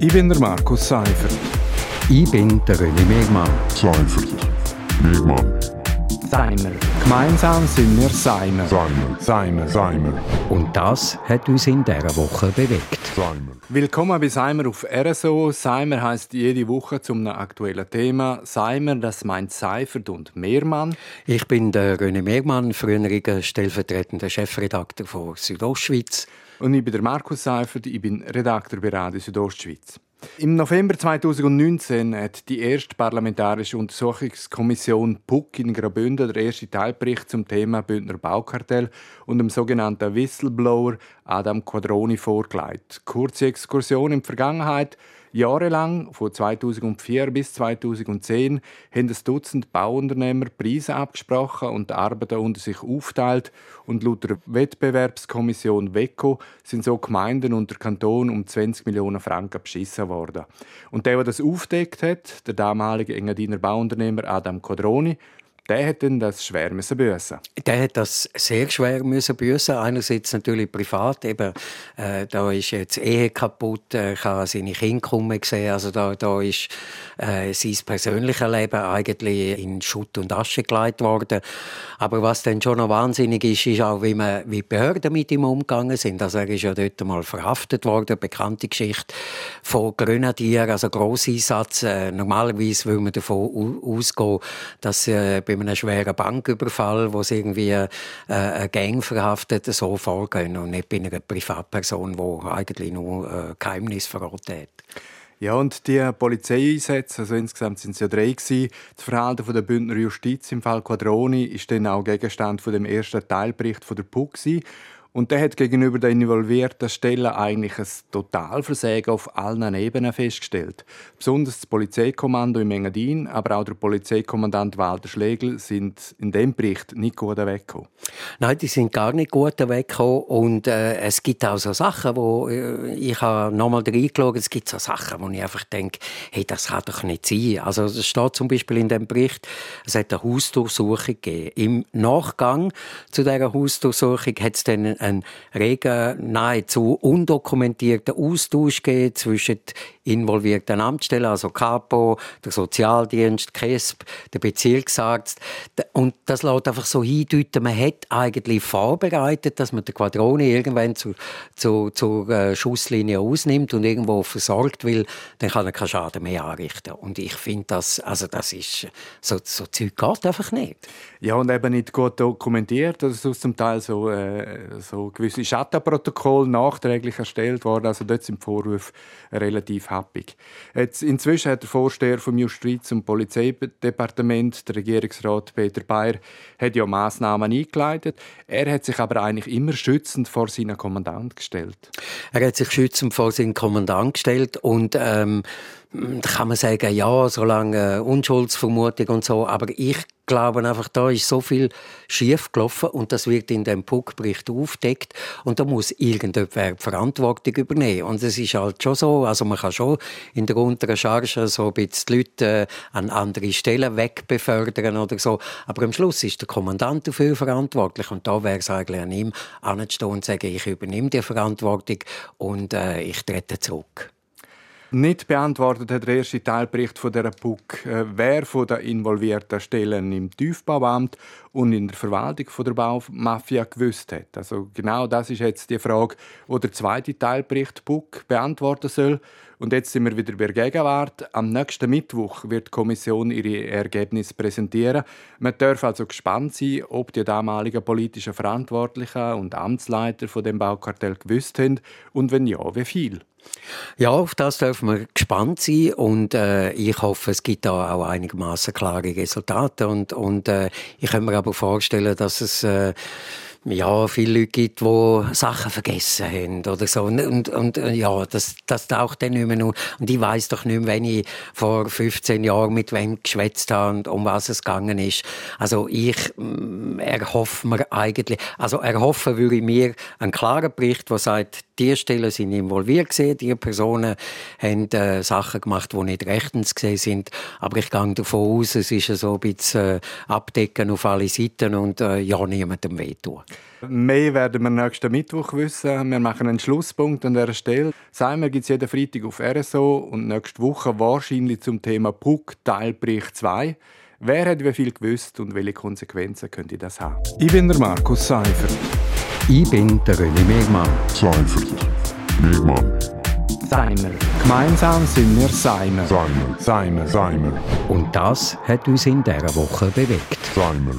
Ich bin der Markus Seifert. Ich bin der René Megmann. Seifert. Megmann. Seimer. Gemeinsam sind wir Seimer. Seimer. Seimer. Seimer. Und das hat uns in dieser Woche bewegt. Seimer. Willkommen bei Seimer auf RSO. Seimer heißt jede Woche zum aktuellen Thema. Seimer, das meint Seifert und Mehrmann. Ich bin der René Megmann, früheriger stellvertretender Chefredakteur von Südostschweiz. Und ich bin der Markus Seifert, ich bin Redakteur bei Radio Südostschweiz. Im November 2019 hat die erste parlamentarische Untersuchungskommission PUC in Graubünden den ersten Teilbericht zum Thema Bündner Baukartell und dem sogenannten Whistleblower Adam Quadroni vorgelegt. Kurze Exkursion in die Vergangenheit. Jahrelang, von 2004 bis 2010, haben ein Dutzend Bauunternehmer Preise abgesprochen und die Arbeiten unter sich aufteilt. Und laut der Wettbewerbskommission WECO sind so Gemeinden und der Kanton um 20 Millionen Franken beschissen worden. Und der, der das aufdeckt hat, der damalige Engadiner Bauunternehmer Adam Codroni, der hat dann das schwer müssen büßen. Der hat das sehr schwer müssen büßen. Einerseits natürlich privat, eben äh, da ist jetzt Ehe kaputt, ich habe seine Kinder kommen gesehen, also da, da ist äh, sein persönliches Leben eigentlich in Schutt und Asche gelegt worden. Aber was dann schon noch wahnsinnig ist, ist auch, wie, man, wie die Behörden mit ihm umgegangen sind. Also er ist ja dort mal verhaftet worden, bekannte Geschichte von Grenadier, also Grosseinsatz. Äh, normalerweise würde man davon ausgehen, dass äh, bei einem schweren Banküberfall, wo sie irgendwie äh, eine Gang verhaftet, so vorgehen und nicht bei einer Privatperson, die eigentlich nur äh, Geheimnis verraten hat. Ja, und die Polizeieinsätze, also insgesamt sind es ja drei gewesen. Das Verhalten der Bündner Justiz im Fall Quadroni ist dann auch Gegenstand von dem ersten Teilbericht von der PUC gewesen. Und der hat gegenüber den involvierten Stellen eigentlich ein Totalversagen auf allen Ebenen festgestellt. Besonders das Polizeikommando im Engadin, aber auch der Polizeikommandant Walter Schlegel sind in dem Bericht nicht gut weggekommen. Nein, die sind gar nicht gut weggekommen. Und äh, es gibt auch so Sachen, wo äh, ich habe nochmal reingeschaut, es gibt so Sachen, wo ich einfach denke, hey, das kann doch nicht sein. Also es steht zum Beispiel in dem Bericht, es hat eine Hausdurchsuchung gegeben. Im Nachgang zu dieser Hausdurchsuchung hat es dann einen regen, nahezu undokumentierten Austausch gegeben zwischen involvierten Amtsstellen, also Capo, der Sozialdienst, KESB, der Bezirksarzt. Und das lässt einfach so hindeuten, man hat eigentlich vorbereitet, dass man den Quadrone irgendwann zu, zu, zur äh, Schusslinie ausnimmt und irgendwo versorgt will, dann kann er keinen Schaden mehr anrichten. Und ich finde, das, also das ist, so, so Zeug geht einfach nicht. Ja, und eben nicht gut dokumentiert. Es ist zum Teil so, äh, so gewisse Schattenprotokolle nachträglich erstellt worden. Also dort sind die Vorwürfe relativ happig. Jetzt, inzwischen hat der Vorsteher vom Justiz- und Polizeidepartement, der Regierungsrat Peter Bayer, hat ja Massnahmen eingeleitet. Er hat sich aber eigentlich immer schützend vor seinen Kommandant gestellt. Er hat sich schützend vor seinen Kommandant gestellt und ähm, da kann man sagen, ja, solange äh, Unschuldsvermutung und so, aber ich glaube einfach, da ist so viel schief gelaufen und das wird in dem Puckbericht aufdeckt und da muss irgendjemand Verantwortung übernehmen. Und es ist halt schon so, also man kann schon in der unteren Charge so ein bisschen die Leute äh, an andere Stellen wegbefördern oder so, aber am Schluss ist der Kommandant dafür verantwortlich und da wäre es eigentlich an ihm, anzustehen und zu sagen, ich übernehme die Verantwortung und äh, ich trete zurück. Nicht beantwortet hat der erste Teilbericht von der PUC, äh, wer von den involvierten Stellen im Tiefbauamt und in der Verwaltung von der Baumafia gewusst hat. Also genau das ist jetzt die Frage, die der zweite Teilbericht PUC beantworten soll. Und jetzt sind wir wieder bei der Gegenwart. Am nächsten Mittwoch wird die Kommission ihre Ergebnisse präsentieren. Man darf also gespannt sein, ob die damaligen politischen Verantwortlichen und Amtsleiter von dem Baukartell gewusst haben und wenn ja, wie viel. Ja, auf das dürfen wir gespannt sein und äh, ich hoffe, es gibt da auch einigermaßen klare Resultate und, und äh, ich kann mir aber vorstellen, dass es äh, ja, viele Leute gibt, die Sachen vergessen haben oder so. Und, und, und ja, das, das taucht dann nicht mehr nur. Und ich weiß doch nicht mehr, wenn ich vor 15 Jahren mit wem geschwätzt habe und um was es gegangen ist. Also ich mm, erhoffe mir eigentlich, also erhoffen würde ich mir einen klaren Bericht, der sagt, die Stellen sind involviert gewesen, die Personen haben äh, Sachen gemacht, die nicht rechtens gesehen sind. Aber ich gehe davon aus, es ist so ein bisschen äh, abdecken auf alle Seiten und äh, ja niemandem wehtun. Mehr werden wir nächsten Mittwoch wissen. Wir machen einen Schlusspunkt an dieser Stelle. Seimer gibt es jeden Freitag auf RSO und nächste Woche wahrscheinlich zum Thema Puck Teilbericht 2. Wer hat wie viel gewusst und welche Konsequenzen könnte das haben? Ich bin der Markus Seifert. Ich bin der René Megmann. Seifert. Megmann. Seimer. Gemeinsam sind wir Seimer. Seimer. Seimer. Seimer. Und das hat uns in dieser Woche bewegt. Seimer.